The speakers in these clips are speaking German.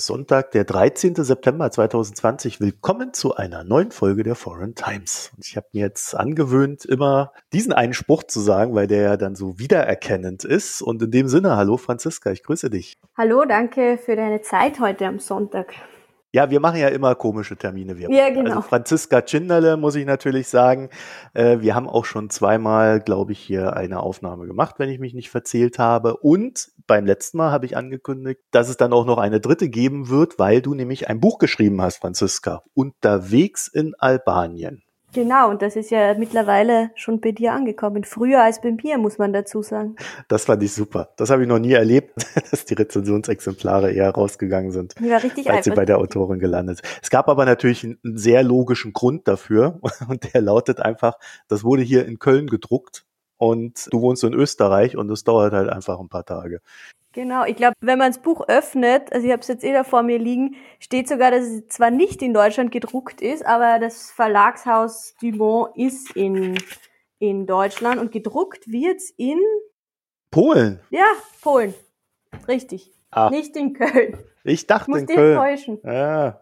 Ist Sonntag, der 13. September 2020. Willkommen zu einer neuen Folge der Foreign Times. Und ich habe mir jetzt angewöhnt, immer diesen einen Spruch zu sagen, weil der ja dann so wiedererkennend ist. Und in dem Sinne, hallo Franziska, ich grüße dich. Hallo, danke für deine Zeit heute am Sonntag. Ja, wir machen ja immer komische Termine. Wir ja, genau. Also Franziska Tschinderle, muss ich natürlich sagen. Äh, wir haben auch schon zweimal, glaube ich, hier eine Aufnahme gemacht, wenn ich mich nicht verzählt habe. Und beim letzten Mal habe ich angekündigt, dass es dann auch noch eine dritte geben wird, weil du nämlich ein Buch geschrieben hast, Franziska. Unterwegs in Albanien. Genau, und das ist ja mittlerweile schon bei dir angekommen. Früher als bei mir, muss man dazu sagen. Das fand ich super. Das habe ich noch nie erlebt, dass die Rezensionsexemplare eher rausgegangen sind. Ja, richtig als sie bei der Autorin gelandet. Es gab aber natürlich einen sehr logischen Grund dafür und der lautet einfach, das wurde hier in Köln gedruckt und du wohnst in Österreich und es dauert halt einfach ein paar Tage. Genau, ich glaube, wenn man das Buch öffnet, also ich habe es jetzt eh da vor mir liegen, steht sogar, dass es zwar nicht in Deutschland gedruckt ist, aber das Verlagshaus Dumont ist in, in Deutschland und gedruckt wird's in Polen. Ja, Polen. Richtig. Ach. Nicht in Köln. Ich dachte ich in Köln. Enttäuschen. Ja,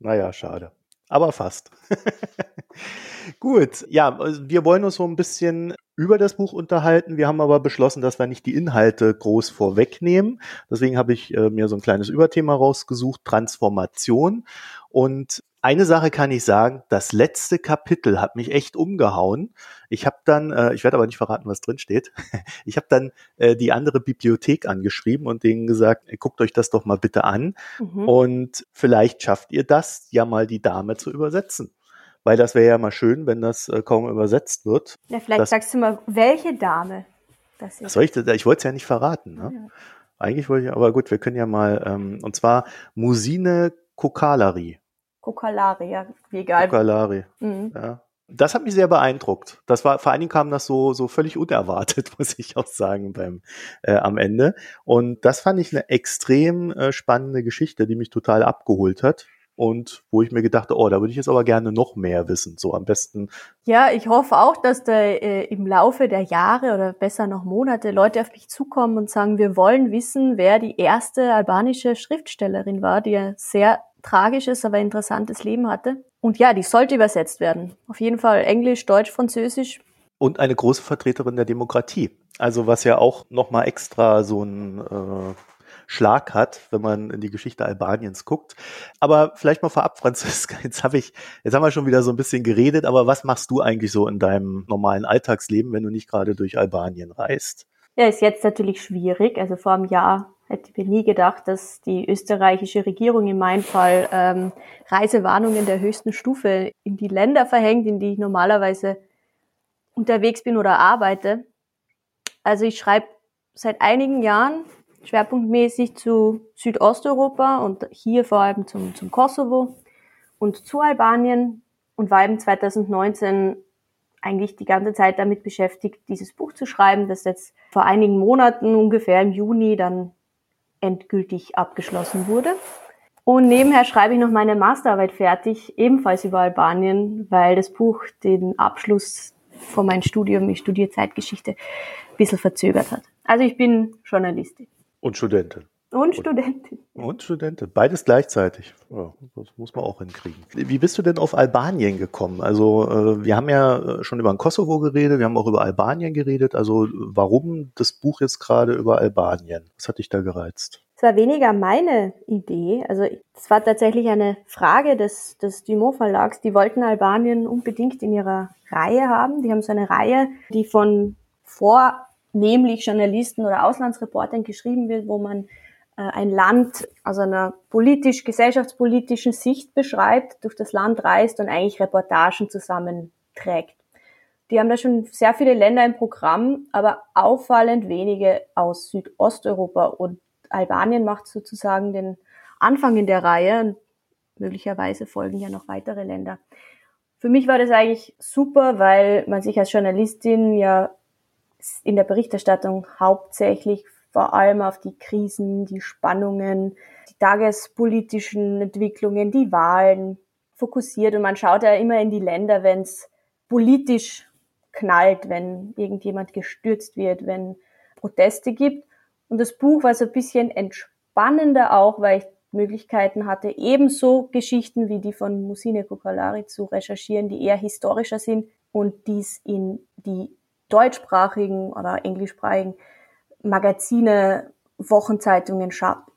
naja, schade. Aber fast. Gut, ja, wir wollen uns so ein bisschen über das Buch unterhalten. Wir haben aber beschlossen, dass wir nicht die Inhalte groß vorwegnehmen. Deswegen habe ich äh, mir so ein kleines Überthema rausgesucht, Transformation. Und eine Sache kann ich sagen, das letzte Kapitel hat mich echt umgehauen. Ich habe dann, äh, ich werde aber nicht verraten, was drin steht. Ich habe dann äh, die andere Bibliothek angeschrieben und denen gesagt, guckt euch das doch mal bitte an mhm. und vielleicht schafft ihr das, ja mal die Dame zu übersetzen weil das wäre ja mal schön, wenn das äh, kaum übersetzt wird. Ja, vielleicht das, sagst du mal, welche Dame das ist. Soll ich, ich wollte es ja nicht verraten. Ne? Ja. Eigentlich wollte ich, aber gut, wir können ja mal, ähm, und zwar Musine Kokalari. Kokalari, ja, wie egal. Kokalari, mhm. ja. Das hat mich sehr beeindruckt. Das war, vor allen Dingen kam das so, so völlig unerwartet, muss ich auch sagen, beim, äh, am Ende. Und das fand ich eine extrem äh, spannende Geschichte, die mich total abgeholt hat und wo ich mir gedacht, oh, da würde ich jetzt aber gerne noch mehr wissen, so am besten. Ja, ich hoffe auch, dass da äh, im Laufe der Jahre oder besser noch Monate Leute auf mich zukommen und sagen, wir wollen wissen, wer die erste albanische Schriftstellerin war, die ein sehr tragisches, aber interessantes Leben hatte. Und ja, die sollte übersetzt werden. Auf jeden Fall Englisch, Deutsch, Französisch. Und eine große Vertreterin der Demokratie. Also was ja auch nochmal extra so ein äh, Schlag hat, wenn man in die Geschichte Albaniens guckt. Aber vielleicht mal vorab, Franziska, jetzt habe ich, jetzt haben wir schon wieder so ein bisschen geredet, aber was machst du eigentlich so in deinem normalen Alltagsleben, wenn du nicht gerade durch Albanien reist? Ja, ist jetzt natürlich schwierig. Also vor einem Jahr hätte ich mir nie gedacht, dass die österreichische Regierung in meinem Fall ähm, Reisewarnungen der höchsten Stufe in die Länder verhängt, in die ich normalerweise unterwegs bin oder arbeite. Also ich schreibe seit einigen Jahren schwerpunktmäßig zu Südosteuropa und hier vor allem zum, zum Kosovo und zu Albanien und war eben 2019 eigentlich die ganze Zeit damit beschäftigt, dieses Buch zu schreiben, das jetzt vor einigen Monaten, ungefähr im Juni, dann endgültig abgeschlossen wurde. Und nebenher schreibe ich noch meine Masterarbeit fertig, ebenfalls über Albanien, weil das Buch den Abschluss von meinem Studium, ich studiere Zeitgeschichte, ein bisschen verzögert hat. Also ich bin Journalistin. Und Studentin. Und Studentin. Und Studentin. Beides gleichzeitig. Ja, das muss man auch hinkriegen. Wie bist du denn auf Albanien gekommen? Also äh, wir haben ja äh, schon über den Kosovo geredet, wir haben auch über Albanien geredet. Also warum das Buch jetzt gerade über Albanien? Was hat dich da gereizt? Es war weniger meine Idee. Also es war tatsächlich eine Frage des, des Dumont Verlags. Die wollten Albanien unbedingt in ihrer Reihe haben. Die haben so eine Reihe, die von vor nämlich Journalisten oder Auslandsreportern geschrieben wird, wo man äh, ein Land aus einer politisch-gesellschaftspolitischen Sicht beschreibt, durch das Land reist und eigentlich Reportagen zusammenträgt. Die haben da schon sehr viele Länder im Programm, aber auffallend wenige aus Südosteuropa und Albanien macht sozusagen den Anfang in der Reihe und möglicherweise folgen ja noch weitere Länder. Für mich war das eigentlich super, weil man sich als Journalistin ja in der Berichterstattung hauptsächlich vor allem auf die Krisen, die Spannungen, die tagespolitischen Entwicklungen, die Wahlen fokussiert und man schaut ja immer in die Länder, wenn es politisch knallt, wenn irgendjemand gestürzt wird, wenn Proteste gibt. Und das Buch war so ein bisschen entspannender auch, weil ich Möglichkeiten hatte, ebenso Geschichten wie die von Musine Kokalari zu recherchieren, die eher historischer sind und dies in die deutschsprachigen oder englischsprachigen Magazine, Wochenzeitungen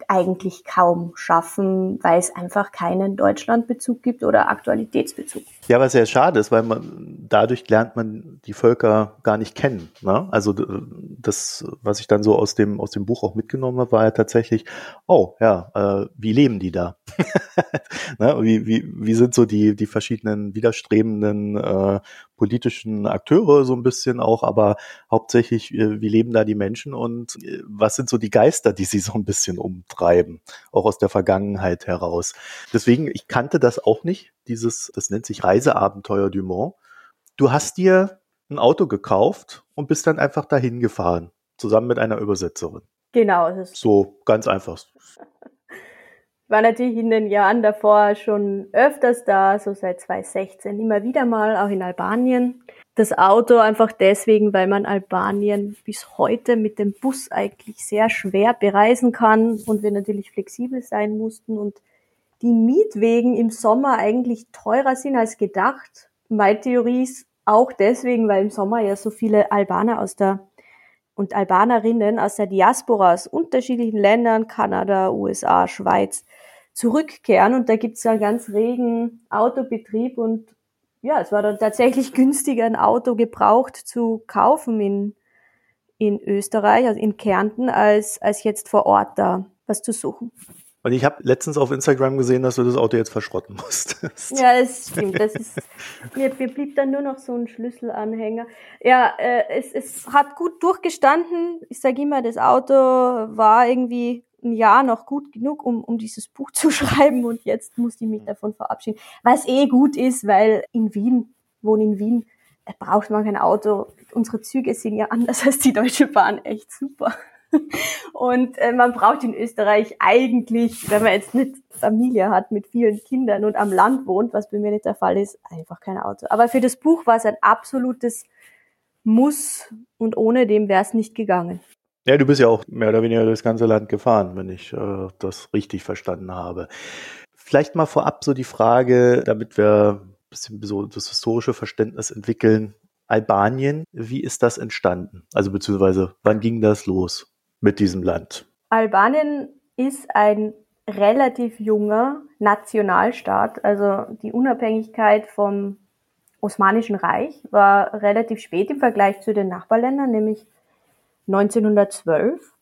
eigentlich kaum schaffen, weil es einfach keinen Deutschlandbezug gibt oder Aktualitätsbezug. Ja, was sehr schade ist, weil man dadurch lernt man die Völker gar nicht kennen. Ne? Also das, was ich dann so aus dem aus dem Buch auch mitgenommen habe, war ja tatsächlich, oh ja, äh, wie leben die da? ne? wie, wie, wie sind so die die verschiedenen widerstrebenden äh, politischen Akteure so ein bisschen auch, aber hauptsächlich, äh, wie leben da die Menschen und äh, was sind so die Geister, die sie so ein bisschen umtreiben, auch aus der Vergangenheit heraus. Deswegen, ich kannte das auch nicht, dieses, das nennt sich Reiseabenteuer Dumont. Du hast dir ein Auto gekauft und bist dann einfach dahin gefahren, zusammen mit einer Übersetzerin. Genau. so ganz einfach war natürlich in den Jahren davor schon öfters da, so seit 2016 immer wieder mal, auch in Albanien. Das Auto einfach deswegen, weil man Albanien bis heute mit dem Bus eigentlich sehr schwer bereisen kann und wir natürlich flexibel sein mussten und die Mietwegen im Sommer eigentlich teurer sind als gedacht. Meine Theorie ist auch deswegen, weil im Sommer ja so viele Albaner aus der und Albanerinnen aus der Diaspora aus unterschiedlichen Ländern, Kanada, USA, Schweiz, zurückkehren. Und da gibt's ja ganz regen Autobetrieb und ja, es war dann tatsächlich günstiger, ein Auto gebraucht zu kaufen in, in Österreich, also in Kärnten, als, als jetzt vor Ort da was zu suchen. Und ich habe letztens auf Instagram gesehen, dass du das Auto jetzt verschrotten musstest. Ja, das stimmt. Das ist, mir, mir blieb dann nur noch so ein Schlüsselanhänger. Ja, äh, es, es hat gut durchgestanden. Ich sage immer, das Auto war irgendwie ein Jahr noch gut genug, um, um dieses Buch zu schreiben und jetzt muss ich mich davon verabschieden. Was eh gut ist, weil in Wien, wohne in Wien, braucht man kein Auto. Unsere Züge sind ja anders als die Deutsche Bahn, echt super. Und äh, man braucht in Österreich eigentlich, wenn man jetzt nicht Familie hat mit vielen Kindern und am Land wohnt, was bei mir nicht der Fall ist, einfach kein Auto. Aber für das Buch war es ein absolutes Muss und ohne dem wäre es nicht gegangen. Ja, du bist ja auch mehr oder weniger das ganze Land gefahren, wenn ich äh, das richtig verstanden habe. Vielleicht mal vorab so die Frage, damit wir ein bisschen so das historische Verständnis entwickeln. Albanien, wie ist das entstanden? Also beziehungsweise, wann ging das los mit diesem Land? Albanien ist ein relativ junger Nationalstaat. Also die Unabhängigkeit vom Osmanischen Reich war relativ spät im Vergleich zu den Nachbarländern, nämlich 1912.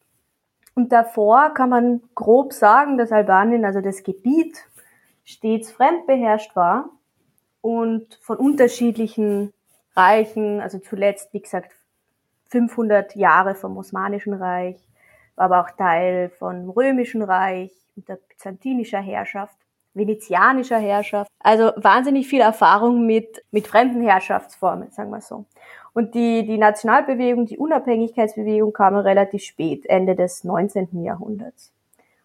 Und davor kann man grob sagen, dass Albanien, also das Gebiet, stets fremdbeherrscht war und von unterschiedlichen Reichen, also zuletzt, wie gesagt, 500 Jahre vom Osmanischen Reich, war aber auch Teil vom Römischen Reich, unter byzantinischer Herrschaft, venezianischer Herrschaft. Also wahnsinnig viel Erfahrung mit, mit fremden Herrschaftsformen, sagen wir so. Und die, die Nationalbewegung, die Unabhängigkeitsbewegung kam relativ spät, Ende des 19. Jahrhunderts.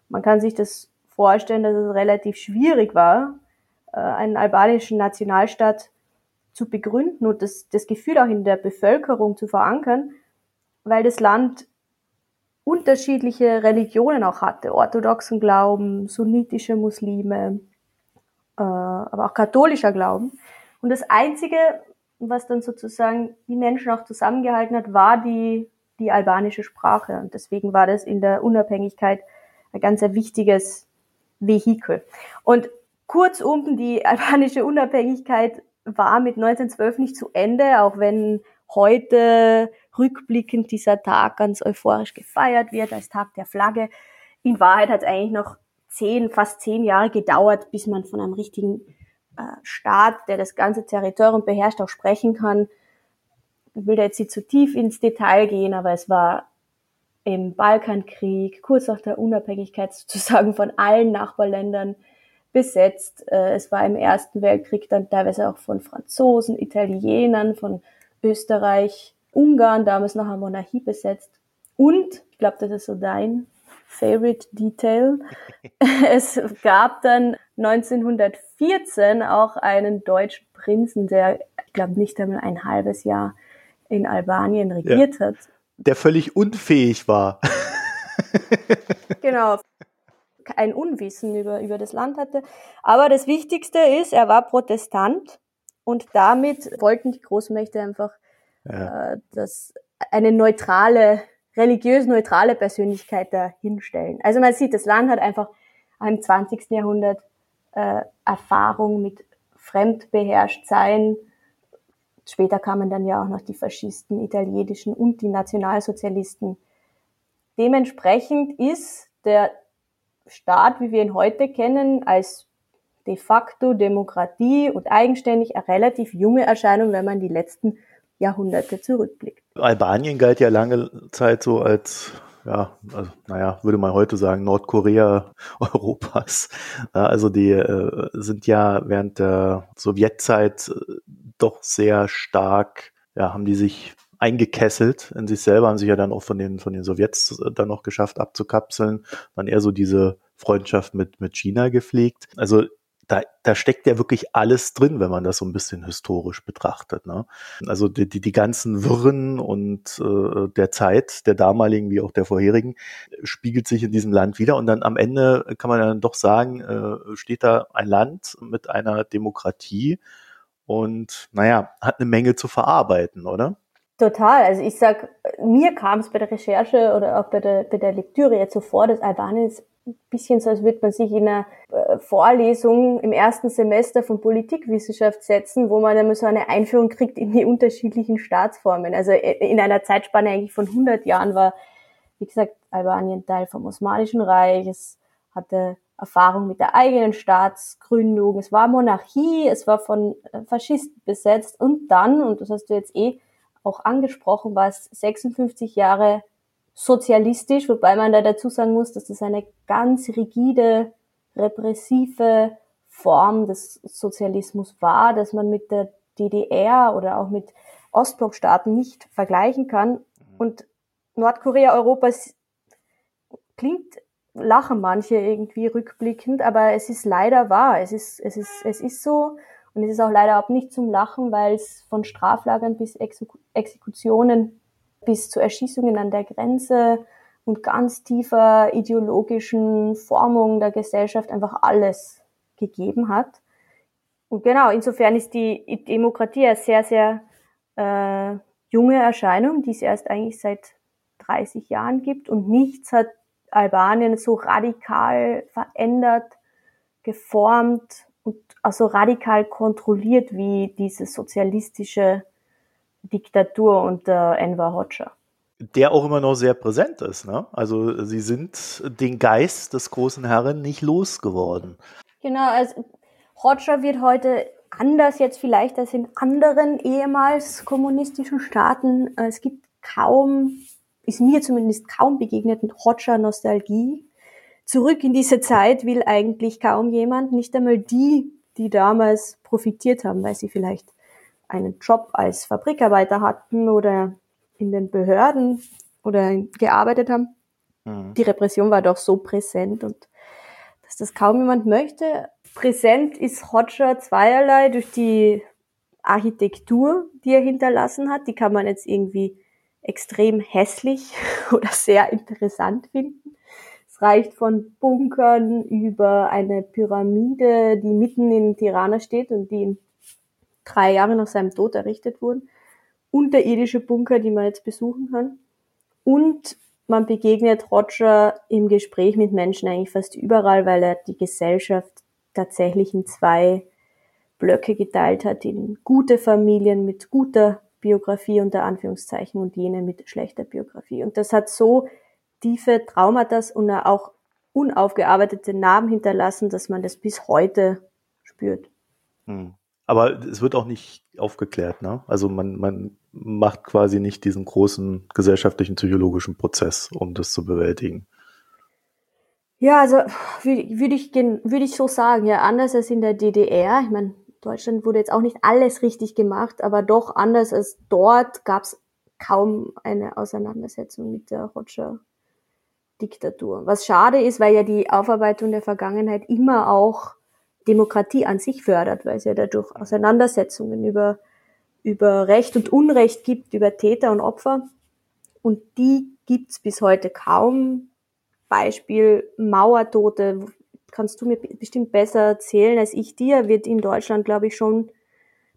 Man kann sich das vorstellen, dass es relativ schwierig war, äh, einen albanischen Nationalstaat zu begründen und das, das Gefühl auch in der Bevölkerung zu verankern, weil das Land unterschiedliche Religionen auch hatte, orthodoxen Glauben, sunnitische Muslime, äh, aber auch katholischer Glauben. Und das Einzige, was dann sozusagen die Menschen auch zusammengehalten hat, war die, die albanische Sprache. Und deswegen war das in der Unabhängigkeit ein ganz ein wichtiges Vehikel. Und kurzum, die albanische Unabhängigkeit war mit 1912 nicht zu Ende, auch wenn heute rückblickend dieser Tag ganz euphorisch gefeiert wird als Tag der Flagge. In Wahrheit hat es eigentlich noch zehn, fast zehn Jahre gedauert, bis man von einem richtigen äh, Staat, der das ganze Territorium beherrscht, auch sprechen kann. Ich will da jetzt nicht zu tief ins Detail gehen, aber es war im Balkankrieg, kurz nach der Unabhängigkeit sozusagen von allen Nachbarländern besetzt. Äh, es war im Ersten Weltkrieg dann teilweise auch von Franzosen, Italienern, von Österreich, Ungarn, damals noch eine Monarchie besetzt. Und, ich glaube, das ist so dein Favorite Detail. es gab dann 1914 auch einen deutschen Prinzen, der, ich glaube, nicht einmal ein halbes Jahr in Albanien regiert ja. hat. Der völlig unfähig war. genau. ein Unwissen über, über das Land hatte. Aber das Wichtigste ist, er war Protestant und damit wollten die Großmächte einfach ja. äh, das, eine neutrale, religiös neutrale Persönlichkeit dahinstellen. Also man sieht, das Land hat einfach im 20. Jahrhundert äh, Erfahrung mit fremdbeherrscht sein. Später kamen dann ja auch noch die Faschisten, italienischen und die Nationalsozialisten. Dementsprechend ist der Staat, wie wir ihn heute kennen, als de facto Demokratie und eigenständig eine relativ junge Erscheinung, wenn man die letzten Jahrhunderte zurückblickt. Albanien galt ja lange Zeit so als ja, also, naja, würde man heute sagen, Nordkorea Europas. Also die äh, sind ja während der Sowjetzeit äh, doch sehr stark, ja, haben die sich eingekesselt in sich selber, haben sich ja dann auch von den, von den Sowjets äh, dann noch geschafft abzukapseln, dann eher so diese Freundschaft mit, mit China gepflegt. Also da, da steckt ja wirklich alles drin, wenn man das so ein bisschen historisch betrachtet. Ne? Also die, die, die ganzen Wirren und äh, der Zeit, der damaligen wie auch der vorherigen, spiegelt sich in diesem Land wieder. Und dann am Ende kann man dann doch sagen, äh, steht da ein Land mit einer Demokratie und naja, hat eine Menge zu verarbeiten, oder? Total. Also ich sag, mir kam es bei der Recherche oder auch bei der, bei der Lektüre jetzt so vor, dass Albanien ist ein bisschen so, als würde man sich in einer äh, Vorlesung im ersten Semester von Politikwissenschaft setzen, wo man dann so eine Einführung kriegt in die unterschiedlichen Staatsformen. Also äh, in einer Zeitspanne eigentlich von 100 Jahren war, wie gesagt, Albanien Teil vom Osmanischen Reich. Es hatte Erfahrung mit der eigenen Staatsgründung. Es war Monarchie, es war von äh, Faschisten besetzt und dann, und das hast du jetzt eh auch angesprochen, war es 56 Jahre sozialistisch, wobei man da dazu sagen muss, dass das eine ganz rigide, repressive Form des Sozialismus war, dass man mit der DDR oder auch mit Ostblockstaaten nicht vergleichen kann. Und Nordkorea Europas klingt, lachen manche irgendwie rückblickend, aber es ist leider wahr. Es ist, es ist, es ist so. Und es ist auch leider auch nicht zum Lachen, weil es von Straflagern bis Exekutionen bis zu Erschießungen an der Grenze und ganz tiefer ideologischen Formung der Gesellschaft einfach alles gegeben hat. Und genau, insofern ist die Demokratie eine sehr, sehr äh, junge Erscheinung, die es erst eigentlich seit 30 Jahren gibt und nichts hat Albanien so radikal verändert, geformt also radikal kontrolliert wie diese sozialistische Diktatur unter Enver Hoxha. Der auch immer noch sehr präsent ist. Ne? Also sie sind den Geist des großen Herren nicht losgeworden. Genau, also Hoxha wird heute anders jetzt vielleicht als in anderen ehemals kommunistischen Staaten. Es gibt kaum, ist mir zumindest kaum begegnet, Hoxha-Nostalgie. Zurück in diese Zeit will eigentlich kaum jemand, nicht einmal die, die damals profitiert haben, weil sie vielleicht einen Job als Fabrikarbeiter hatten oder in den Behörden oder gearbeitet haben. Mhm. Die Repression war doch so präsent und dass das kaum jemand möchte. Präsent ist Hodger zweierlei durch die Architektur, die er hinterlassen hat. Die kann man jetzt irgendwie extrem hässlich oder sehr interessant finden. Es reicht von Bunkern über eine Pyramide, die mitten in Tirana steht und die drei Jahre nach seinem Tod errichtet wurden. Unterirdische Bunker, die man jetzt besuchen kann. Und man begegnet Roger im Gespräch mit Menschen eigentlich fast überall, weil er die Gesellschaft tatsächlich in zwei Blöcke geteilt hat, in gute Familien mit guter Biografie unter Anführungszeichen und jene mit schlechter Biografie. Und das hat so tiefe Traumata und auch unaufgearbeitete Narben hinterlassen, dass man das bis heute spürt. Hm. Aber es wird auch nicht aufgeklärt, ne? Also man, man macht quasi nicht diesen großen gesellschaftlichen psychologischen Prozess, um das zu bewältigen. Ja, also würde würd ich, würd ich so sagen, ja, anders als in der DDR. Ich meine, Deutschland wurde jetzt auch nicht alles richtig gemacht, aber doch anders als dort gab es kaum eine Auseinandersetzung mit der Roger Diktatur. Was schade ist, weil ja die Aufarbeitung der Vergangenheit immer auch Demokratie an sich fördert, weil es ja dadurch Auseinandersetzungen über, über Recht und Unrecht gibt, über Täter und Opfer. Und die gibt's bis heute kaum. Beispiel Mauertote, kannst du mir bestimmt besser erzählen als ich dir, wird in Deutschland, glaube ich, schon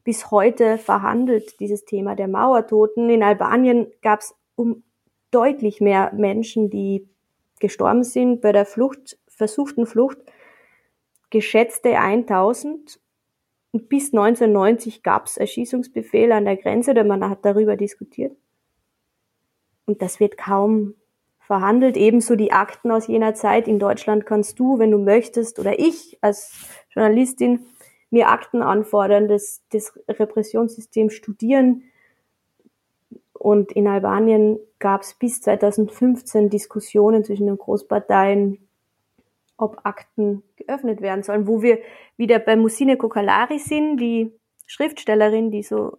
bis heute verhandelt, dieses Thema der Mauertoten. In Albanien gab es um deutlich mehr Menschen, die gestorben sind bei der Flucht, versuchten Flucht, geschätzte 1000. Und bis 1990 gab es Erschießungsbefehle an der Grenze, oder man hat darüber diskutiert. Und das wird kaum verhandelt. Ebenso die Akten aus jener Zeit. In Deutschland kannst du, wenn du möchtest, oder ich als Journalistin mir Akten anfordern, das, das Repressionssystem studieren. Und in Albanien gab es bis 2015 Diskussionen zwischen den Großparteien, ob Akten geöffnet werden sollen, wo wir wieder bei Musine Kokalari sind, die Schriftstellerin, die so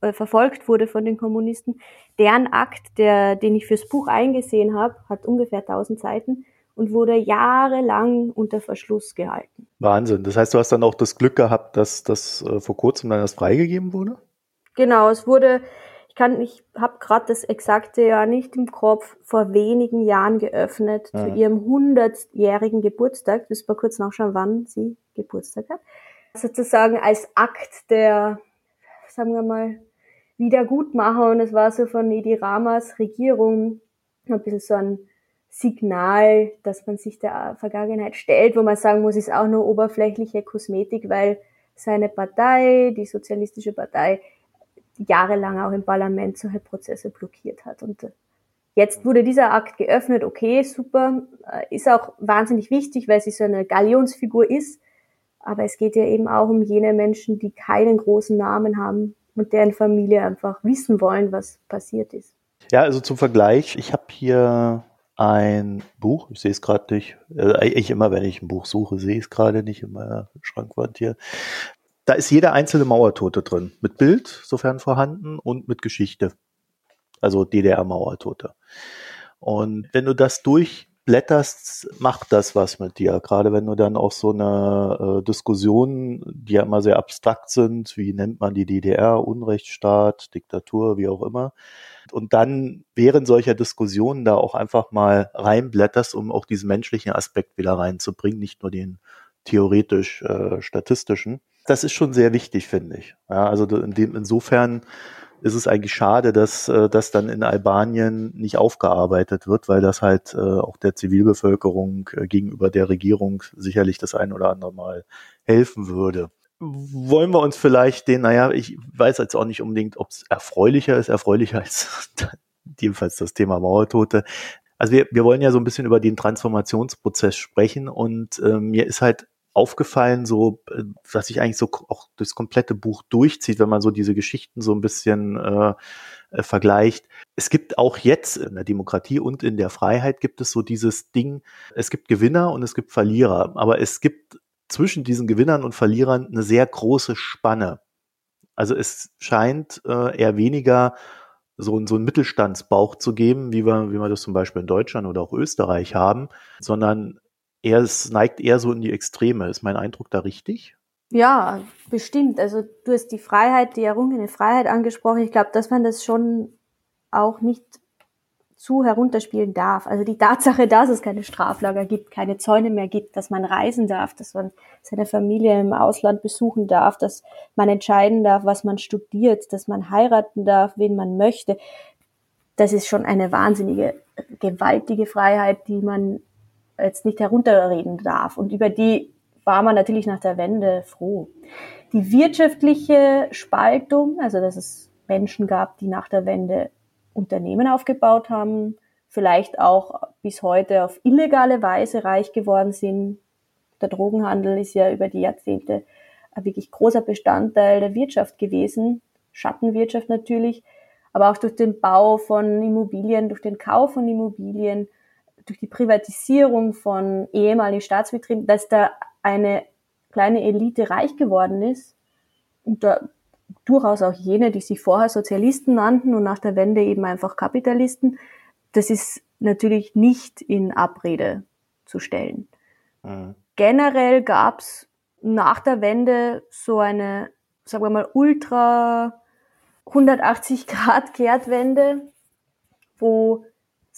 äh, verfolgt wurde von den Kommunisten. Deren Akt, der, den ich fürs Buch eingesehen habe, hat ungefähr 1000 Seiten und wurde jahrelang unter Verschluss gehalten. Wahnsinn. Das heißt, du hast dann auch das Glück gehabt, dass das äh, vor kurzem dann erst freigegeben wurde? Genau, es wurde, kann, ich habe gerade das exakte Jahr nicht im Kopf, vor wenigen Jahren geöffnet ja. zu ihrem 100-jährigen Geburtstag. Das war kurz nachschauen, wann sie Geburtstag hat. Sozusagen als Akt der, sagen wir mal, Wiedergutmacher und es war so von Edi Ramas Regierung ein bisschen so ein Signal, dass man sich der Vergangenheit stellt, wo man sagen muss, ist auch nur oberflächliche Kosmetik, weil seine Partei, die Sozialistische Partei, jahrelang auch im Parlament solche Prozesse blockiert hat. Und äh, jetzt wurde dieser Akt geöffnet, okay, super, äh, ist auch wahnsinnig wichtig, weil sie so eine Galionsfigur ist. Aber es geht ja eben auch um jene Menschen, die keinen großen Namen haben und deren Familie einfach wissen wollen, was passiert ist. Ja, also zum Vergleich, ich habe hier ein Buch, ich sehe es gerade nicht, äh, ich immer, wenn ich ein Buch suche, sehe ich es gerade nicht in meiner Schrankwand hier. Da ist jede einzelne Mauertote drin, mit Bild, sofern vorhanden, und mit Geschichte. Also DDR-Mauertote. Und wenn du das durchblätterst, macht das was mit dir. Gerade wenn du dann auch so eine äh, Diskussion, die ja immer sehr abstrakt sind, wie nennt man die DDR, Unrechtsstaat, Diktatur, wie auch immer, und dann während solcher Diskussionen da auch einfach mal reinblätterst, um auch diesen menschlichen Aspekt wieder reinzubringen, nicht nur den theoretisch äh, statistischen. Das ist schon sehr wichtig, finde ich. Ja, also in dem, insofern ist es eigentlich schade, dass äh, das dann in Albanien nicht aufgearbeitet wird, weil das halt äh, auch der Zivilbevölkerung äh, gegenüber der Regierung sicherlich das ein oder andere Mal helfen würde wollen wir uns vielleicht den, naja, ich weiß jetzt auch nicht unbedingt, ob es erfreulicher ist, erfreulicher als jedenfalls das Thema Mauertote. Also wir, wir wollen ja so ein bisschen über den Transformationsprozess sprechen und äh, mir ist halt aufgefallen, so, äh, dass sich eigentlich so auch das komplette Buch durchzieht, wenn man so diese Geschichten so ein bisschen äh, äh, vergleicht. Es gibt auch jetzt in der Demokratie und in der Freiheit gibt es so dieses Ding, es gibt Gewinner und es gibt Verlierer, aber es gibt zwischen diesen Gewinnern und Verlierern eine sehr große Spanne. Also es scheint äh, eher weniger so, so einen Mittelstandsbauch zu geben, wie wir, wie wir das zum Beispiel in Deutschland oder auch Österreich haben, sondern eher, es neigt eher so in die Extreme. Ist mein Eindruck da richtig? Ja, bestimmt. Also du hast die Freiheit, die errungene Freiheit angesprochen. Ich glaube, dass man das schon auch nicht zu herunterspielen darf. Also die Tatsache, dass es keine Straflager gibt, keine Zäune mehr gibt, dass man reisen darf, dass man seine Familie im Ausland besuchen darf, dass man entscheiden darf, was man studiert, dass man heiraten darf, wen man möchte. Das ist schon eine wahnsinnige, gewaltige Freiheit, die man jetzt nicht herunterreden darf. Und über die war man natürlich nach der Wende froh. Die wirtschaftliche Spaltung, also dass es Menschen gab, die nach der Wende Unternehmen aufgebaut haben, vielleicht auch bis heute auf illegale Weise reich geworden sind. Der Drogenhandel ist ja über die Jahrzehnte ein wirklich großer Bestandteil der Wirtschaft gewesen, Schattenwirtschaft natürlich, aber auch durch den Bau von Immobilien, durch den Kauf von Immobilien, durch die Privatisierung von ehemaligen Staatsbetrieben, dass da eine kleine Elite reich geworden ist. Und da durchaus auch jene, die sich vorher Sozialisten nannten und nach der Wende eben einfach Kapitalisten. Das ist natürlich nicht in Abrede zu stellen. Mhm. Generell gab es nach der Wende so eine, sagen wir mal, ultra 180 Grad Kehrtwende, wo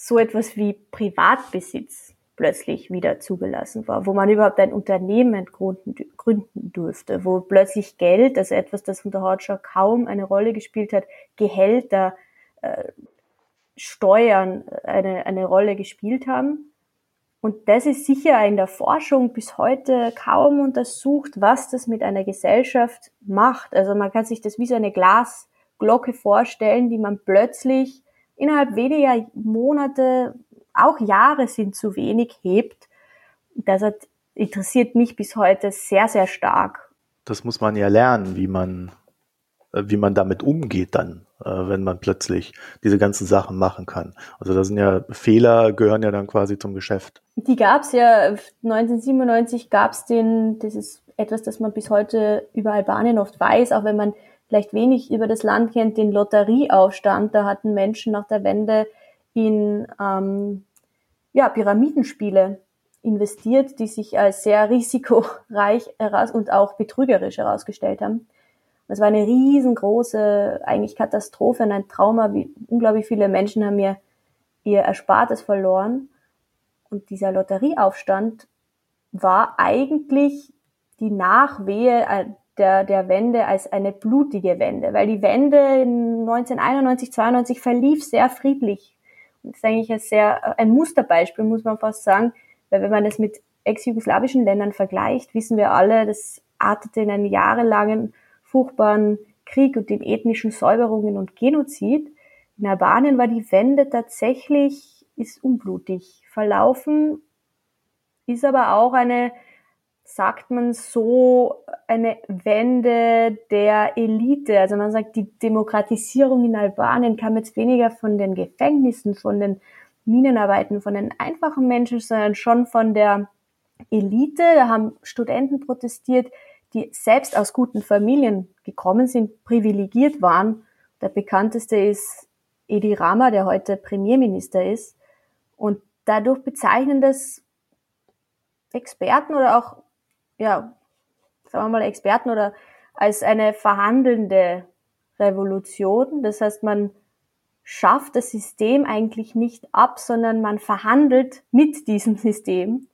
so etwas wie Privatbesitz plötzlich wieder zugelassen war, wo man überhaupt ein Unternehmen gründen, gründen durfte, wo plötzlich Geld, also etwas, das unter Hortscher kaum eine Rolle gespielt hat, Gehälter, äh, Steuern eine, eine Rolle gespielt haben. Und das ist sicher in der Forschung bis heute kaum untersucht, was das mit einer Gesellschaft macht. Also man kann sich das wie so eine Glasglocke vorstellen, die man plötzlich innerhalb weniger Monate auch Jahre sind zu wenig hebt. Das hat, interessiert mich bis heute sehr, sehr stark. Das muss man ja lernen, wie man, äh, wie man damit umgeht dann, äh, wenn man plötzlich diese ganzen Sachen machen kann. Also da sind ja Fehler, gehören ja dann quasi zum Geschäft. Die gab es ja, 1997 gab es den, das ist etwas, das man bis heute über Albanien oft weiß, auch wenn man vielleicht wenig über das Land kennt, den Lotterieaufstand. Da hatten Menschen nach der Wende in ähm, ja, Pyramidenspiele investiert, die sich als sehr risikoreich und auch betrügerisch herausgestellt haben. Das war eine riesengroße, eigentlich Katastrophe und ein Trauma. Wie unglaublich viele Menschen haben mir ihr Erspartes verloren. Und dieser Lotterieaufstand war eigentlich die Nachwehe der, der Wende als eine blutige Wende, weil die Wende in 1991, 92 verlief sehr friedlich das ist eigentlich ein sehr, ein Musterbeispiel, muss man fast sagen, weil wenn man das mit ex-jugoslawischen Ländern vergleicht, wissen wir alle, das artete in einen jahrelangen furchtbaren Krieg und den ethnischen Säuberungen und Genozid. In Albanien war die Wende tatsächlich, ist unblutig verlaufen, ist aber auch eine sagt man so, eine Wende der Elite. Also man sagt, die Demokratisierung in Albanien kam jetzt weniger von den Gefängnissen, von den Minenarbeiten, von den einfachen Menschen, sondern schon von der Elite. Da haben Studenten protestiert, die selbst aus guten Familien gekommen sind, privilegiert waren. Der bekannteste ist Edi Rama, der heute Premierminister ist. Und dadurch bezeichnen das Experten oder auch ja, sagen wir mal, Experten oder als eine verhandelnde Revolution. Das heißt, man schafft das System eigentlich nicht ab, sondern man verhandelt mit diesem System.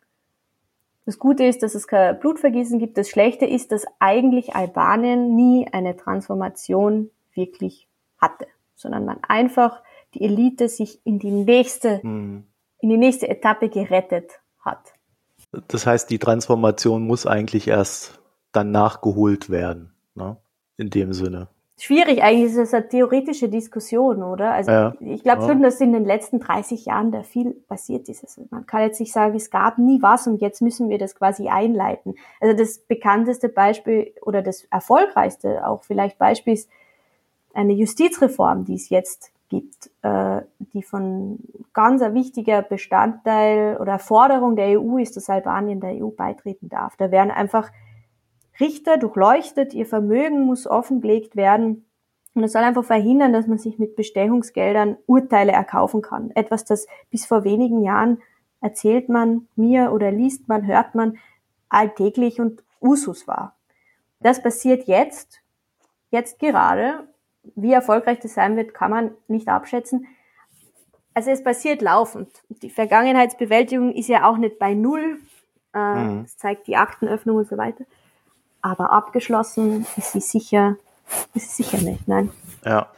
Das Gute ist, dass es kein Blutvergießen gibt. Das Schlechte ist, dass eigentlich Albanien nie eine Transformation wirklich hatte, sondern man einfach die Elite sich in die nächste, mhm. in die nächste Etappe gerettet hat. Das heißt, die Transformation muss eigentlich erst dann nachgeholt werden, ne? in dem Sinne. Schwierig, eigentlich ist das eine theoretische Diskussion, oder? Also ja. ich glaube ja. schon, dass in den letzten 30 Jahren da viel passiert ist. Also man kann jetzt nicht sagen, es gab nie was und jetzt müssen wir das quasi einleiten. Also das bekannteste Beispiel oder das erfolgreichste auch vielleicht Beispiel ist eine Justizreform, die es jetzt gibt, äh, die von ganz ein wichtiger Bestandteil oder Forderung der EU ist, dass Albanien der EU beitreten darf. Da werden einfach Richter durchleuchtet, ihr Vermögen muss offengelegt werden und es soll einfach verhindern, dass man sich mit Bestechungsgeldern Urteile erkaufen kann. Etwas, das bis vor wenigen Jahren erzählt man mir oder liest man, hört man alltäglich und Usus war. Das passiert jetzt, jetzt gerade wie erfolgreich das sein wird, kann man nicht abschätzen. Also es passiert laufend. Die Vergangenheitsbewältigung ist ja auch nicht bei Null. Äh, mhm. Das zeigt die Aktenöffnung und so weiter. Aber abgeschlossen ist sie sicher, ist sie sicher nicht, nein. Ja.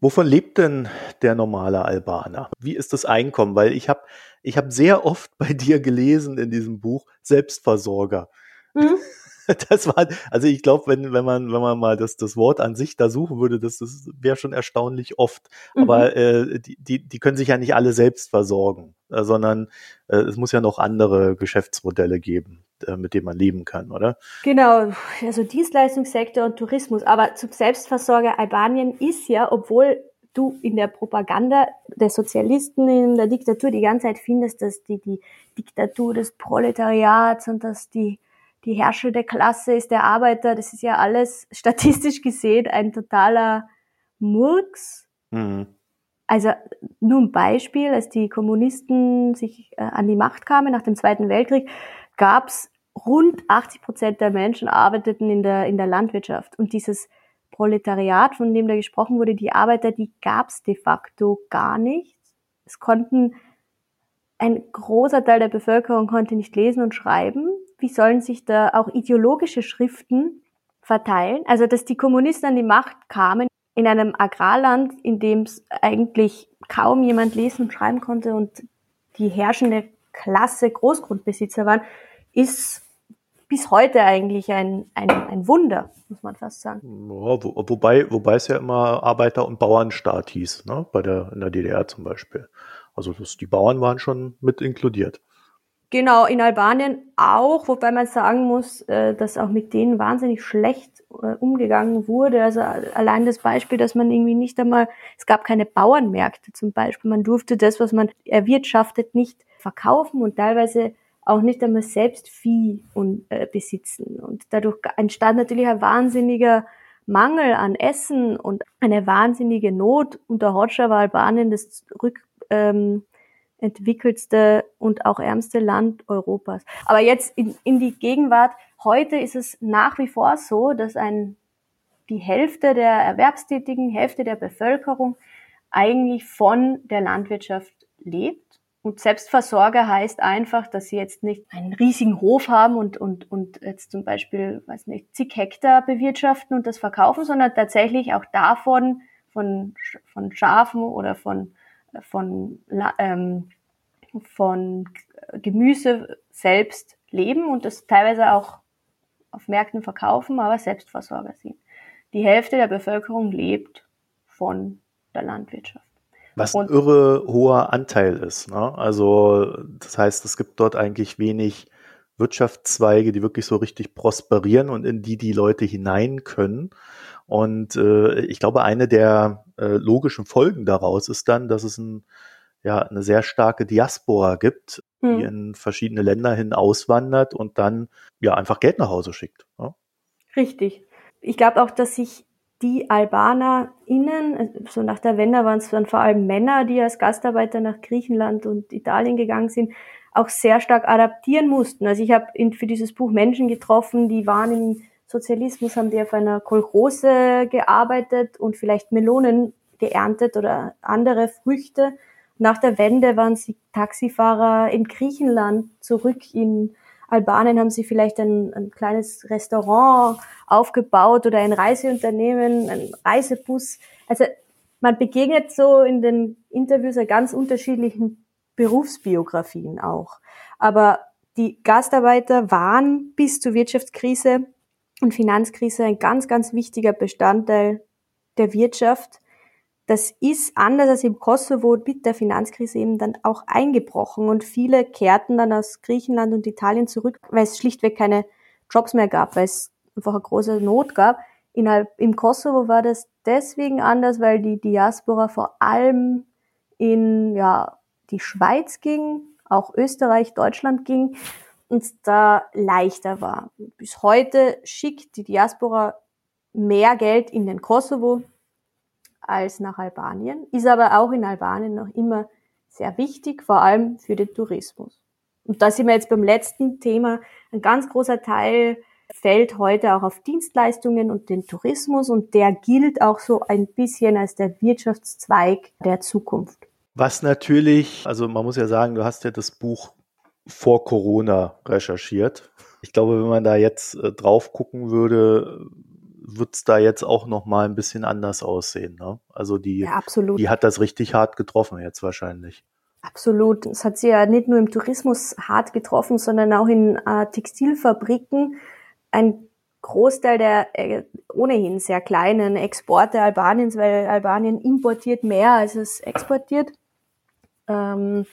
Wovon lebt denn der normale Albaner? Wie ist das Einkommen? Weil ich habe ich hab sehr oft bei dir gelesen in diesem Buch Selbstversorger. Mhm. das war, also ich glaube, wenn, wenn man, wenn man mal das, das Wort an sich da suchen würde, das, das wäre schon erstaunlich oft. Mhm. Aber äh, die, die, die können sich ja nicht alle selbst versorgen, äh, sondern äh, es muss ja noch andere Geschäftsmodelle geben, äh, mit denen man leben kann, oder? Genau, also Dienstleistungssektor und Tourismus. Aber zum Selbstversorger Albanien ist ja, obwohl du in der Propaganda der Sozialisten in der Diktatur die ganze Zeit findest, dass die, die Diktatur des Proletariats und dass die die herrschende Klasse ist der Arbeiter, das ist ja alles statistisch gesehen ein totaler Murks. Mhm. Also nur ein Beispiel, als die Kommunisten sich äh, an die Macht kamen nach dem Zweiten Weltkrieg, gab es rund 80 Prozent der Menschen arbeiteten in der, in der Landwirtschaft. Und dieses Proletariat, von dem da gesprochen wurde, die Arbeiter, die gab es de facto gar nicht, Es konnten ein großer Teil der Bevölkerung konnte nicht lesen und schreiben. Wie sollen sich da auch ideologische Schriften verteilen? Also, dass die Kommunisten an die Macht kamen in einem Agrarland, in dem es eigentlich kaum jemand lesen und schreiben konnte und die herrschende Klasse Großgrundbesitzer waren, ist bis heute eigentlich ein, ein, ein Wunder, muss man fast sagen. Ja, wo, wobei, wobei es ja immer Arbeiter- und Bauernstaat hieß, ne? bei der, in der DDR zum Beispiel. Also das, die Bauern waren schon mit inkludiert. Genau, in Albanien auch, wobei man sagen muss, äh, dass auch mit denen wahnsinnig schlecht äh, umgegangen wurde. Also allein das Beispiel, dass man irgendwie nicht einmal, es gab keine Bauernmärkte zum Beispiel. Man durfte das, was man erwirtschaftet, nicht verkaufen und teilweise auch nicht einmal selbst Vieh und, äh, besitzen. Und dadurch entstand natürlich ein wahnsinniger Mangel an Essen und eine wahnsinnige Not. Unter Hoxha war Albanien das rück, ähm, entwickelste und auch ärmste Land Europas. Aber jetzt in, in die Gegenwart, heute ist es nach wie vor so, dass ein, die Hälfte der Erwerbstätigen, Hälfte der Bevölkerung eigentlich von der Landwirtschaft lebt. Und Selbstversorger heißt einfach, dass sie jetzt nicht einen riesigen Hof haben und, und, und jetzt zum Beispiel, weiß nicht, zig Hektar bewirtschaften und das verkaufen, sondern tatsächlich auch davon, von, von Schafen oder von von, ähm, von Gemüse selbst leben und das teilweise auch auf Märkten verkaufen, aber Selbstversorger sind. Die Hälfte der Bevölkerung lebt von der Landwirtschaft. Was ein irre hoher Anteil ist. Ne? Also das heißt, es gibt dort eigentlich wenig Wirtschaftszweige, die wirklich so richtig prosperieren und in die die Leute hinein können. Und äh, ich glaube, eine der äh, logischen Folgen daraus ist dann, dass es ein, ja, eine sehr starke Diaspora gibt, hm. die in verschiedene Länder hin auswandert und dann ja einfach Geld nach Hause schickt. Ja? Richtig. Ich glaube auch, dass sich die AlbanerInnen, so nach der Wende waren es dann vor allem Männer, die als Gastarbeiter nach Griechenland und Italien gegangen sind, auch sehr stark adaptieren mussten. Also ich habe für dieses Buch Menschen getroffen, die waren im Sozialismus, haben die auf einer Kolchose gearbeitet und vielleicht Melonen geerntet oder andere Früchte. Nach der Wende waren sie Taxifahrer in Griechenland, zurück in Albanien haben sie vielleicht ein, ein kleines Restaurant aufgebaut oder ein Reiseunternehmen, ein Reisebus. Also man begegnet so in den Interviews ganz unterschiedlichen Berufsbiografien auch. Aber die Gastarbeiter waren bis zur Wirtschaftskrise und Finanzkrise ein ganz, ganz wichtiger Bestandteil der Wirtschaft. Das ist anders als im Kosovo mit der Finanzkrise eben dann auch eingebrochen und viele kehrten dann aus Griechenland und Italien zurück, weil es schlichtweg keine Jobs mehr gab, weil es einfach eine große Not gab. Innerhalb, Im Kosovo war das deswegen anders, weil die Diaspora vor allem in ja, die Schweiz ging, auch Österreich, Deutschland ging und da leichter war. Bis heute schickt die Diaspora mehr Geld in den Kosovo als nach Albanien, ist aber auch in Albanien noch immer sehr wichtig, vor allem für den Tourismus. Und da sind wir jetzt beim letzten Thema. Ein ganz großer Teil fällt heute auch auf Dienstleistungen und den Tourismus und der gilt auch so ein bisschen als der Wirtschaftszweig der Zukunft. Was natürlich, also man muss ja sagen, du hast ja das Buch vor Corona recherchiert. Ich glaube, wenn man da jetzt äh, drauf gucken würde, wird es da jetzt auch noch mal ein bisschen anders aussehen. Ne? Also die, ja, die hat das richtig hart getroffen jetzt wahrscheinlich. Absolut. Es hat sie ja nicht nur im Tourismus hart getroffen, sondern auch in äh, Textilfabriken. Ein Großteil der äh, ohnehin sehr kleinen Exporte Albaniens, weil Albanien importiert mehr als es exportiert, ähm,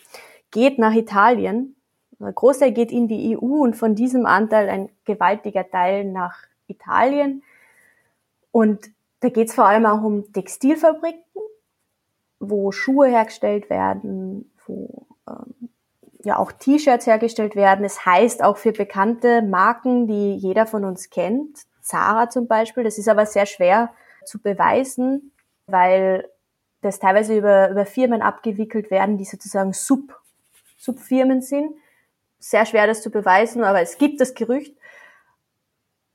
geht nach Italien. Großteil geht in die EU und von diesem Anteil ein gewaltiger Teil nach Italien. Und da geht es vor allem auch um Textilfabriken, wo Schuhe hergestellt werden, wo ähm, ja auch T-Shirts hergestellt werden. Es das heißt auch für bekannte Marken, die jeder von uns kennt, Zara zum Beispiel. Das ist aber sehr schwer zu beweisen, weil das teilweise über, über Firmen abgewickelt werden, die sozusagen Sub, Subfirmen sind. Sehr schwer das zu beweisen, aber es gibt das Gerücht.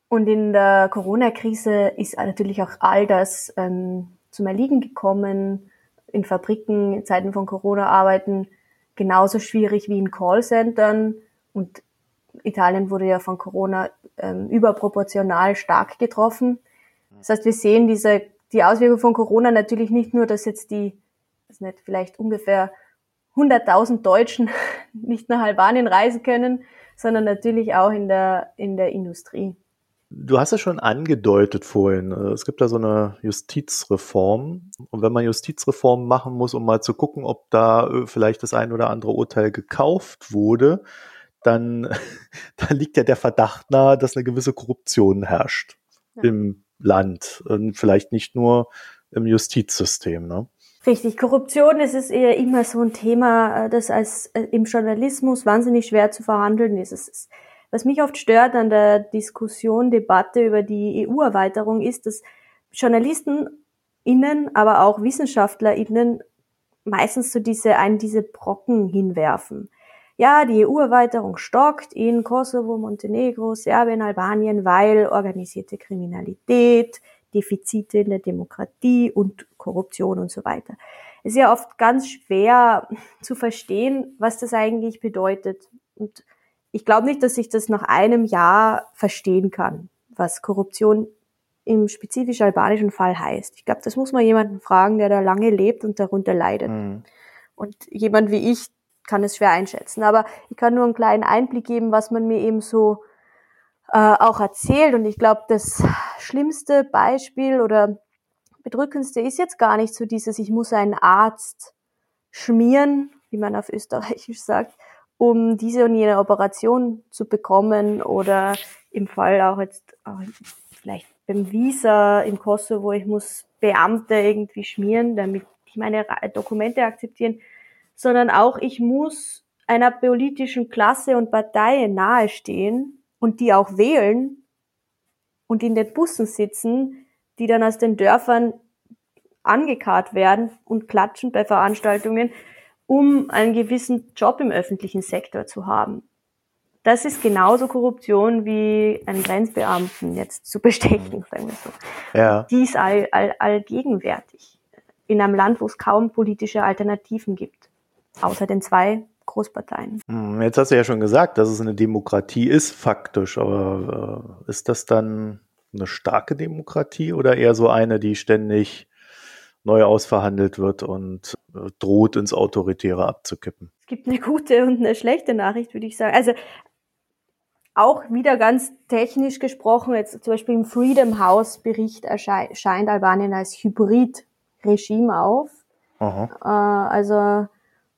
Und in der Corona-Krise ist natürlich auch all das ähm, zum Erliegen gekommen. in Fabriken in Zeiten von Corona arbeiten genauso schwierig wie in Callcentern und Italien wurde ja von Corona ähm, überproportional stark getroffen. Das heißt, wir sehen diese, die Auswirkungen von Corona natürlich nicht nur, dass jetzt die, das nicht, vielleicht ungefähr 100.000 Deutschen nicht nach Albanien reisen können, sondern natürlich auch in der, in der Industrie. Du hast es schon angedeutet vorhin. Es gibt da so eine Justizreform. Und wenn man Justizreform machen muss, um mal zu gucken, ob da äh, vielleicht das ein oder andere Urteil gekauft wurde, dann, dann liegt ja der Verdacht nahe, dass eine gewisse Korruption herrscht ja. im Land. Und vielleicht nicht nur im Justizsystem. Ne? Richtig, Korruption das ist eher immer so ein Thema, äh, das als äh, im Journalismus wahnsinnig schwer zu verhandeln ist. Es ist was mich oft stört an der Diskussion, Debatte über die EU-Erweiterung ist, dass Journalisten innen, aber auch WissenschaftlerInnen meistens so diese, einen diese Brocken hinwerfen. Ja, die EU-Erweiterung stockt in Kosovo, Montenegro, Serbien, Albanien, weil organisierte Kriminalität, Defizite in der Demokratie und Korruption und so weiter. Es ist ja oft ganz schwer zu verstehen, was das eigentlich bedeutet. Und ich glaube nicht, dass ich das nach einem Jahr verstehen kann, was Korruption im spezifisch albanischen Fall heißt. Ich glaube, das muss man jemanden fragen, der da lange lebt und darunter leidet. Mhm. Und jemand wie ich kann es schwer einschätzen. Aber ich kann nur einen kleinen Einblick geben, was man mir eben so äh, auch erzählt. Und ich glaube, das schlimmste Beispiel oder bedrückendste ist jetzt gar nicht so dieses, ich muss einen Arzt schmieren, wie man auf Österreichisch sagt, um diese und jene Operation zu bekommen oder im Fall auch jetzt auch vielleicht beim Visa im Kosovo, ich muss Beamte irgendwie schmieren, damit die meine Dokumente akzeptieren, sondern auch ich muss einer politischen Klasse und Partei nahestehen und die auch wählen und in den Bussen sitzen, die dann aus den Dörfern angekarrt werden und klatschen bei Veranstaltungen, um einen gewissen Job im öffentlichen Sektor zu haben. Das ist genauso Korruption wie einen Grenzbeamten jetzt zu bestechen, mhm. sagen wir so. Ja. Die ist all, all, allgegenwärtig. In einem Land, wo es kaum politische Alternativen gibt. Außer den zwei Großparteien. Hm, jetzt hast du ja schon gesagt, dass es eine Demokratie ist, faktisch. Aber äh, ist das dann eine starke Demokratie oder eher so eine, die ständig neu ausverhandelt wird und äh, droht ins Autoritäre abzukippen. Es gibt eine gute und eine schlechte Nachricht, würde ich sagen. Also auch wieder ganz technisch gesprochen, jetzt zum Beispiel im Freedom House Bericht erscheint Albanien als Hybrid-Regime auf. Aha. Äh, also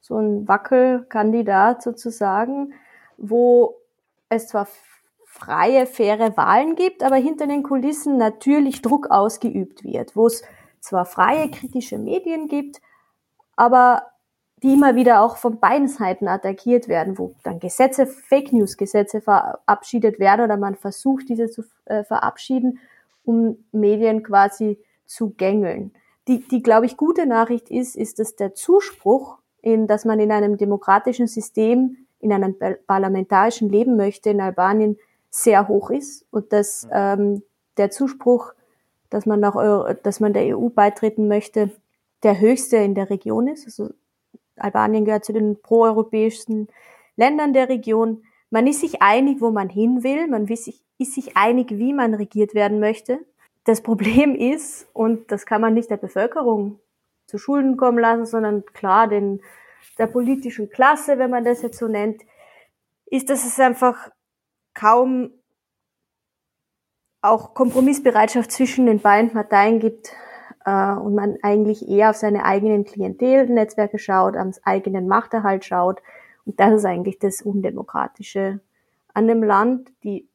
so ein Wackelkandidat sozusagen, wo es zwar freie, faire Wahlen gibt, aber hinter den Kulissen natürlich Druck ausgeübt wird, wo es zwar freie kritische Medien gibt, aber die immer wieder auch von beiden Seiten attackiert werden, wo dann Gesetze, Fake News Gesetze verabschiedet werden oder man versucht, diese zu äh, verabschieden, um Medien quasi zu gängeln. Die, die glaube ich, gute Nachricht ist, ist, dass der Zuspruch, in, dass man in einem demokratischen System, in einem parlamentarischen Leben möchte, in Albanien sehr hoch ist und dass ähm, der Zuspruch dass man nach, dass man der EU beitreten möchte, der höchste in der Region ist. Also Albanien gehört zu den proeuropäischsten Ländern der Region. Man ist sich einig, wo man hin will. Man ist sich, ist sich einig, wie man regiert werden möchte. Das Problem ist, und das kann man nicht der Bevölkerung zu Schulden kommen lassen, sondern klar den, der politischen Klasse, wenn man das jetzt so nennt, ist, dass es einfach kaum auch Kompromissbereitschaft zwischen den beiden Parteien gibt äh, und man eigentlich eher auf seine eigenen Klientelnetzwerke schaut, ans eigenen Machterhalt schaut. Und das ist eigentlich das Undemokratische an dem Land. Die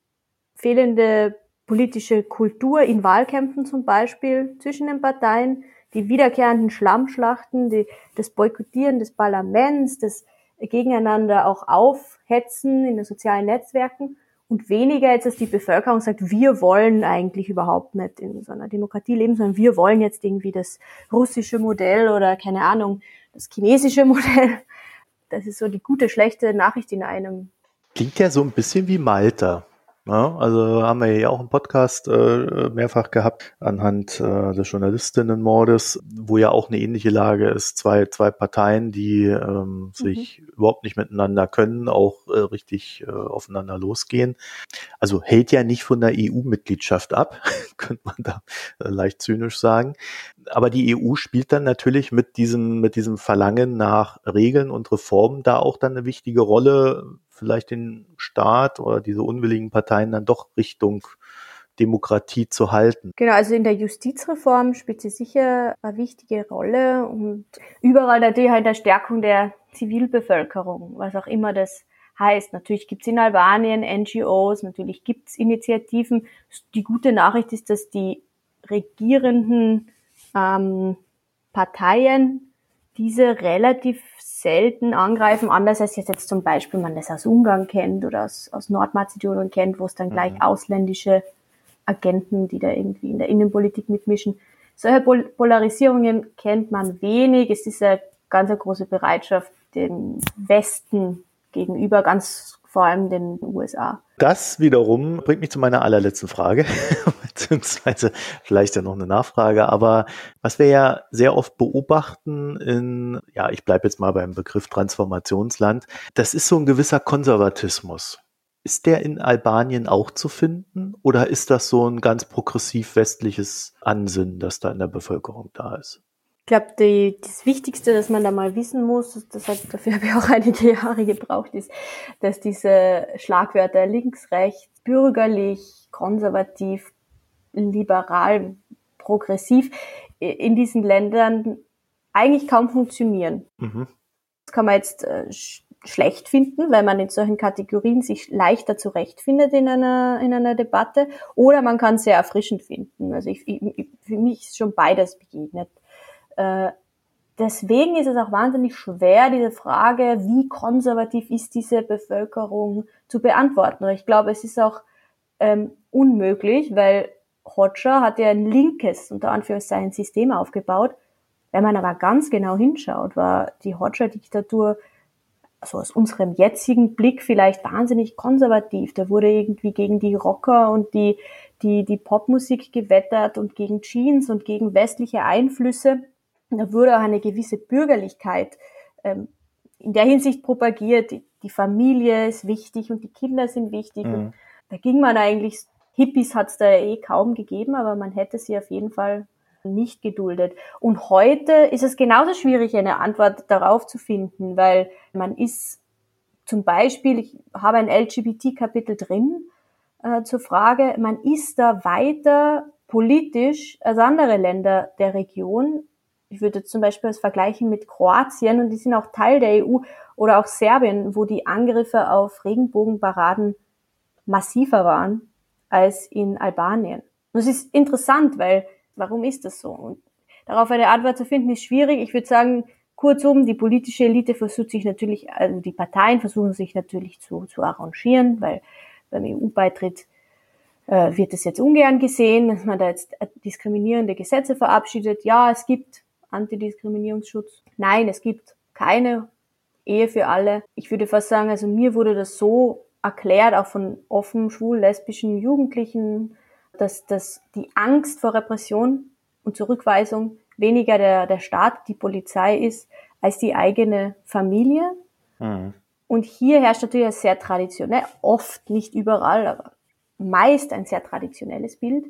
fehlende politische Kultur in Wahlkämpfen zum Beispiel zwischen den Parteien, die wiederkehrenden Schlammschlachten, die, das Boykottieren des Parlaments, das Gegeneinander auch aufhetzen in den sozialen Netzwerken und weniger jetzt, dass die Bevölkerung sagt, wir wollen eigentlich überhaupt nicht in so einer Demokratie leben, sondern wir wollen jetzt irgendwie das russische Modell oder keine Ahnung, das chinesische Modell. Das ist so die gute, schlechte Nachricht in einem. Klingt ja so ein bisschen wie Malta. Ja, also haben wir ja auch im Podcast äh, mehrfach gehabt anhand äh, des Journalistinnenmordes, wo ja auch eine ähnliche Lage ist. Zwei, zwei Parteien, die ähm, sich mhm. überhaupt nicht miteinander können, auch äh, richtig äh, aufeinander losgehen. Also hält ja nicht von der EU-Mitgliedschaft ab, könnte man da äh, leicht zynisch sagen. Aber die EU spielt dann natürlich mit diesem, mit diesem Verlangen nach Regeln und Reformen da auch dann eine wichtige Rolle vielleicht den Staat oder diese unwilligen Parteien dann doch Richtung Demokratie zu halten. Genau, also in der Justizreform spielt sie sicher eine wichtige Rolle und überall natürlich halt der Stärkung der Zivilbevölkerung, was auch immer das heißt. Natürlich gibt es in Albanien NGOs, natürlich gibt es Initiativen. Die gute Nachricht ist, dass die regierenden ähm, Parteien diese relativ selten angreifen, anders als jetzt zum Beispiel man das aus Ungarn kennt oder aus, aus Nordmazedonien kennt, wo es dann gleich mhm. ausländische Agenten, die da irgendwie in der Innenpolitik mitmischen. Solche Pol Polarisierungen kennt man wenig. Es ist eine ganz eine große Bereitschaft, dem Westen gegenüber, ganz vor allem den USA. Das wiederum bringt mich zu meiner allerletzten Frage, beziehungsweise vielleicht ja noch eine Nachfrage, aber was wir ja sehr oft beobachten in, ja, ich bleibe jetzt mal beim Begriff Transformationsland, das ist so ein gewisser Konservatismus. Ist der in Albanien auch zu finden oder ist das so ein ganz progressiv westliches Ansinnen, das da in der Bevölkerung da ist? Ich glaube, das Wichtigste, das man da mal wissen muss, das hat, dafür habe ich auch einige Jahre gebraucht, ist, dass diese Schlagwörter links, rechts, bürgerlich, konservativ, liberal, progressiv in diesen Ländern eigentlich kaum funktionieren. Mhm. Das kann man jetzt äh, sch schlecht finden, weil man in solchen Kategorien sich leichter zurechtfindet in einer, in einer Debatte, oder man kann es sehr erfrischend finden. Also ich, ich, für mich ist schon beides begegnet. Äh, deswegen ist es auch wahnsinnig schwer, diese Frage, wie konservativ ist diese Bevölkerung, zu beantworten. ich glaube, es ist auch ähm, unmöglich, weil Hoxha hat ja ein linkes, unter Anführungszeichen, System aufgebaut. Wenn man aber ganz genau hinschaut, war die Hoxha-Diktatur also aus unserem jetzigen Blick vielleicht wahnsinnig konservativ. Da wurde irgendwie gegen die Rocker und die, die, die Popmusik gewettert und gegen Jeans und gegen westliche Einflüsse da wurde auch eine gewisse Bürgerlichkeit ähm, in der Hinsicht propagiert. Die, Familie ist wichtig und die Kinder sind wichtig. Mhm. Da ging man eigentlich, Hippies hat es da eh kaum gegeben, aber man hätte sie auf jeden Fall nicht geduldet. Und heute ist es genauso schwierig, eine Antwort darauf zu finden, weil man ist zum Beispiel, ich habe ein LGBT-Kapitel drin äh, zur Frage, man ist da weiter politisch als andere Länder der Region ich würde zum Beispiel das vergleichen mit Kroatien und die sind auch Teil der EU oder auch Serbien, wo die Angriffe auf Regenbogenparaden massiver waren als in Albanien. Und es ist interessant, weil warum ist das so? Und darauf eine Antwort zu finden ist schwierig. Ich würde sagen, kurzum, die politische Elite versucht sich natürlich, also die Parteien versuchen sich natürlich zu, zu arrangieren, weil beim EU-Beitritt äh, wird es jetzt ungern gesehen, dass man da jetzt diskriminierende Gesetze verabschiedet. Ja, es gibt Antidiskriminierungsschutz. Nein, es gibt keine Ehe für alle. Ich würde fast sagen, also mir wurde das so erklärt, auch von offen schwul lesbischen Jugendlichen, dass, dass die Angst vor Repression und Zurückweisung weniger der, der Staat, die Polizei ist, als die eigene Familie. Mhm. Und hier herrscht natürlich ein sehr traditionell, oft nicht überall, aber meist ein sehr traditionelles Bild,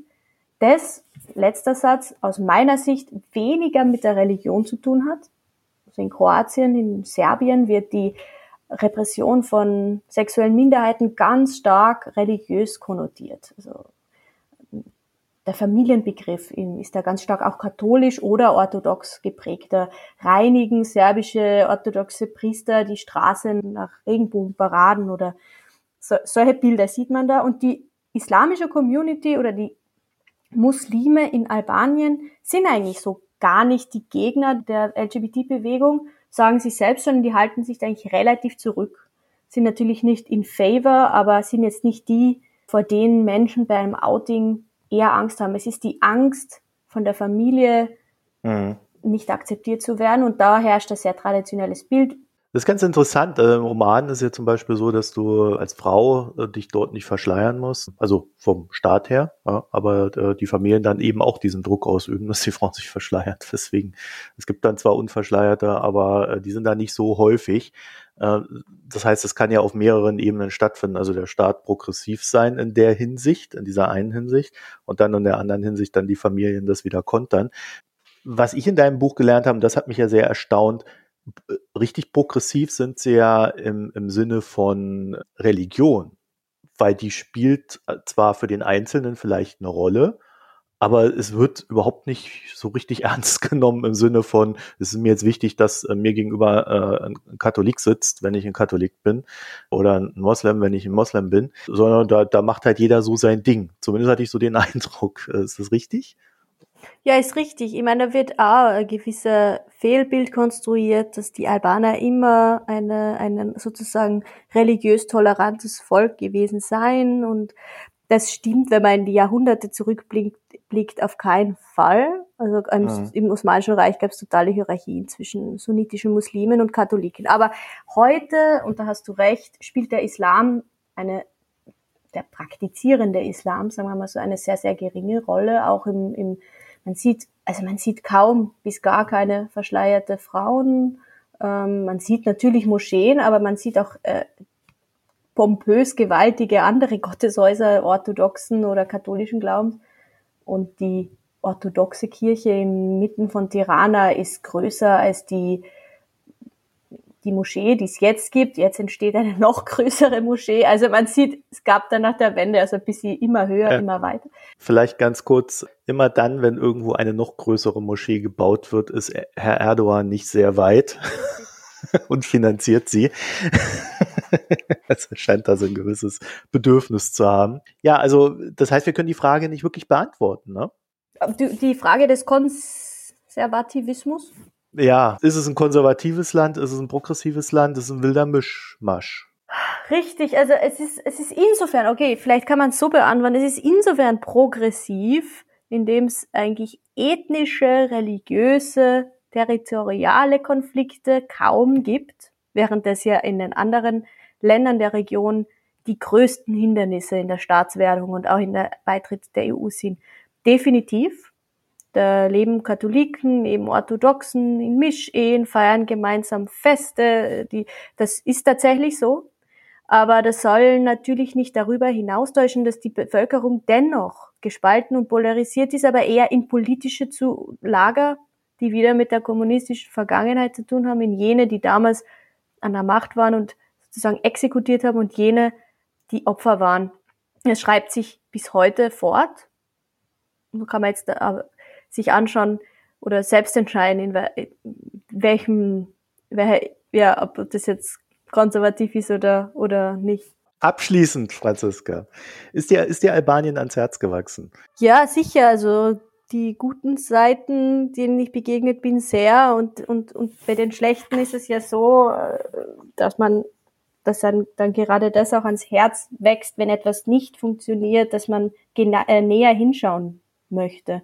das, letzter Satz, aus meiner Sicht weniger mit der Religion zu tun hat. Also in Kroatien, in Serbien wird die Repression von sexuellen Minderheiten ganz stark religiös konnotiert. Also der Familienbegriff ist da ganz stark auch katholisch oder orthodox geprägt. Da reinigen serbische orthodoxe Priester die Straßen nach Regenbogenparaden oder so, solche Bilder sieht man da. Und die islamische Community oder die Muslime in Albanien sind eigentlich so gar nicht die Gegner der LGBT-Bewegung, sagen sie selbst, sondern die halten sich eigentlich relativ zurück. Sind natürlich nicht in favor, aber sind jetzt nicht die, vor denen Menschen bei einem Outing eher Angst haben. Es ist die Angst von der Familie, mhm. nicht akzeptiert zu werden und da herrscht ein sehr traditionelles Bild. Das ist ganz interessant. Äh, Im Oman ist ja zum Beispiel so, dass du als Frau äh, dich dort nicht verschleiern musst, also vom Staat her, ja, aber äh, die Familien dann eben auch diesen Druck ausüben, dass die Frau sich verschleiert. Deswegen, es gibt dann zwar Unverschleierte, aber die sind da nicht so häufig. Das heißt, es kann ja auf mehreren Ebenen stattfinden. Also der Staat progressiv sein in der Hinsicht, in dieser einen Hinsicht, und dann in der anderen Hinsicht dann die Familien das wieder kontern. Was ich in deinem Buch gelernt habe, das hat mich ja sehr erstaunt, richtig progressiv sind sie ja im, im Sinne von Religion, weil die spielt äh, zwar für den Einzelnen vielleicht eine Rolle, aber es wird überhaupt nicht so richtig ernst genommen im Sinne von, es ist mir jetzt wichtig, dass äh, mir gegenüber äh, ein Katholik sitzt, wenn ich ein Katholik bin, oder ein Moslem, wenn ich ein Moslem bin, sondern da, da macht halt jeder so sein Ding. Zumindest hatte ich so den Eindruck. Ist das richtig? Ja, ist richtig. Ich meine, da wird auch ein gewisser Fehlbild konstruiert, dass die Albaner immer eine, ein sozusagen religiös tolerantes Volk gewesen seien und das stimmt, wenn man in die Jahrhunderte zurückblickt, blickt auf keinen Fall. Also im, mhm. im Osmanischen Reich gab es totale Hierarchien zwischen sunnitischen Muslimen und Katholiken. Aber heute, und da hast du recht, spielt der Islam eine der praktizierende Islam, sagen wir mal so, eine sehr, sehr geringe Rolle, auch im, im man sieht, also man sieht kaum bis gar keine verschleierte Frauen. Ähm, man sieht natürlich Moscheen, aber man sieht auch äh, pompös gewaltige andere Gotteshäuser orthodoxen oder katholischen Glaubens. Und die orthodoxe Kirche inmitten von Tirana ist größer als die die Moschee, die es jetzt gibt. Jetzt entsteht eine noch größere Moschee. Also man sieht, es gab dann nach der Wende also ein bisschen immer höher, ja. immer weiter. Vielleicht ganz kurz, immer dann, wenn irgendwo eine noch größere Moschee gebaut wird, ist Herr Erdogan nicht sehr weit und finanziert sie. also scheint da so ein gewisses Bedürfnis zu haben. Ja, also das heißt, wir können die Frage nicht wirklich beantworten, ne? Die Frage des Konservativismus? Ja, ist es ein konservatives Land, ist es ein progressives Land, ist es ein wilder Mischmasch? Richtig, also es ist, es ist insofern, okay, vielleicht kann man es so beantworten, es ist insofern progressiv, indem es eigentlich ethnische, religiöse, territoriale Konflikte kaum gibt, während es ja in den anderen Ländern der Region die größten Hindernisse in der Staatswerdung und auch in der Beitritt der EU sind. Definitiv. Da leben Katholiken, eben Orthodoxen in Mischehen, feiern gemeinsam Feste. Die, das ist tatsächlich so. Aber das soll natürlich nicht darüber hinaustäuschen, dass die Bevölkerung dennoch gespalten und polarisiert ist, aber eher in politische zu Lager, die wieder mit der kommunistischen Vergangenheit zu tun haben, in jene, die damals an der Macht waren und sozusagen exekutiert haben und jene, die Opfer waren. Es schreibt sich bis heute fort. Kann man jetzt sich anschauen oder selbst entscheiden, in welchem, welcher, ja, ob das jetzt konservativ ist oder, oder nicht. Abschließend, Franziska, ist dir, ist dir Albanien ans Herz gewachsen? Ja, sicher. Also die guten Seiten, denen ich begegnet bin, sehr. Und, und, und bei den schlechten ist es ja so, äh, dass man, dass dann, dann gerade das auch ans Herz wächst, wenn etwas nicht funktioniert, dass man äh, näher hinschauen möchte.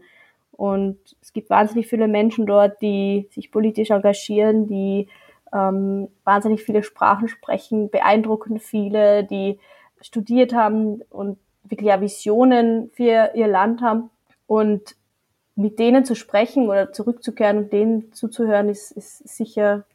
Und es gibt wahnsinnig viele Menschen dort, die sich politisch engagieren, die ähm, wahnsinnig viele Sprachen sprechen, beeindruckend viele, die studiert haben und wirklich ja Visionen für ihr Land haben. Und mit denen zu sprechen oder zurückzukehren und denen zuzuhören, ist, ist sicher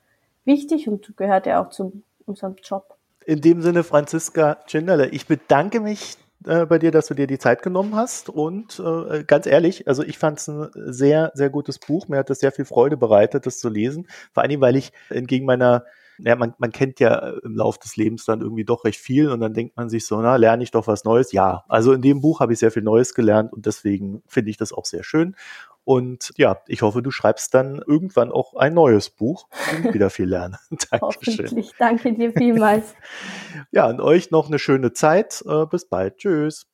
wichtig und gehört ja auch zu unserem Job. In dem Sinne, Franziska Tschinderle, ich bedanke mich äh, bei dir, dass du dir die Zeit genommen hast. Und äh, ganz ehrlich, also ich fand es ein sehr, sehr gutes Buch. Mir hat es sehr viel Freude bereitet, das zu lesen. Vor allem, weil ich entgegen meiner ja, man, man kennt ja im Lauf des Lebens dann irgendwie doch recht viel und dann denkt man sich so, na, lerne ich doch was Neues. Ja, also in dem Buch habe ich sehr viel Neues gelernt und deswegen finde ich das auch sehr schön. Und ja, ich hoffe, du schreibst dann irgendwann auch ein neues Buch und wieder viel lernen. Dankeschön. Hoffentlich. Danke dir vielmals. ja, und euch noch eine schöne Zeit. Äh, bis bald. Tschüss.